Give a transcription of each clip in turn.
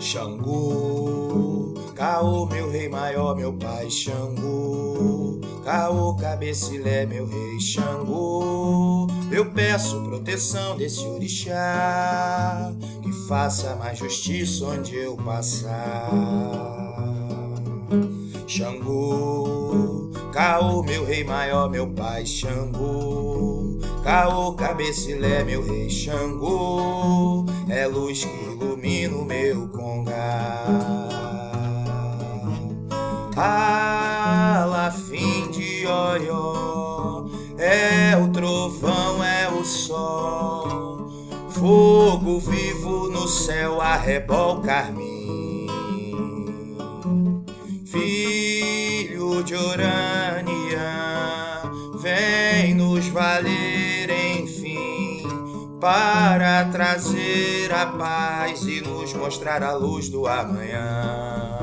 Xangô, Caô, meu rei maior, meu pai Xangô, Caô, cabecilé, meu rei Xangô. Eu peço proteção desse orixá, que faça mais justiça onde eu passar. Xangô, Caô, meu rei maior, meu pai Xangô, Caô, cabecilé, meu rei Xangô, é luz que ilumina o meu congá. Alafim de oió, é o trovão, é o sol, fogo vivo no céu, arrebol carmim. Filho de Orânia, para trazer a paz e nos mostrar a luz do amanhã.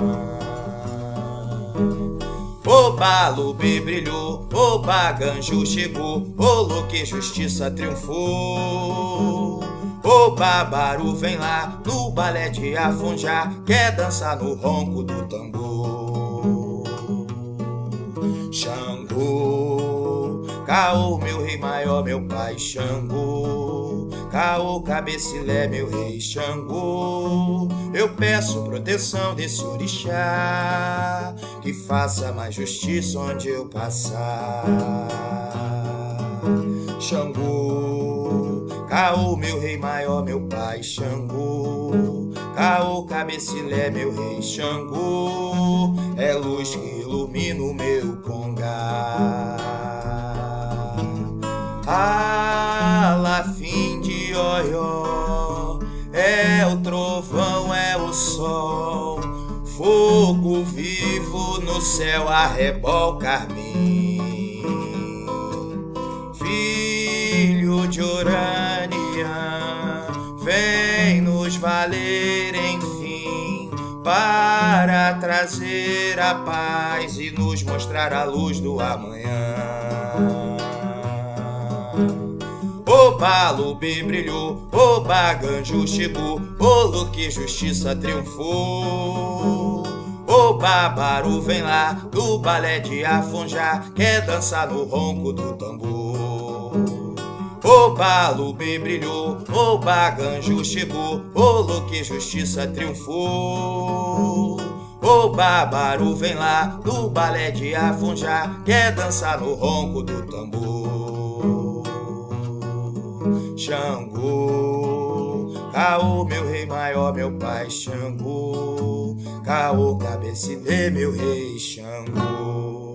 O Balube brilhou, o Baganjo chegou, o Luque Justiça triunfou. O Babaru vem lá no balé de Afonjá, quer dançar no ronco do tambor. Xangô, Caô, meu rei maior, meu pai Xangô. Caô, cabecilé, meu rei Xangô. Eu peço proteção desse orixá, que faça mais justiça onde eu passar. Xangô, Caô, meu rei maior, meu pai Xangô. Caô, cabecilé, meu rei Xangô. É luz que ilumina o meu congá. Oió, é o trovão, é o sol, fogo vivo no céu, arrebol carmim. Filho de Orânia, vem nos valer, enfim, para trazer a paz e nos mostrar a luz do amanhã. O Balube brilhou, o Baganjo chegou, o Luque Justiça triunfou. O Babaru vem lá do balé de Afonjá, quer dançar no ronco do tambor. O Balube brilhou, o Baganjo chegou, o Luque Justiça triunfou. O Babaru vem lá do balé de Afonjá, quer dançar no ronco do tambor. Xangô, Caô, meu rei maior, meu pai Xangô, Caô, cabecilê, meu rei Xangô.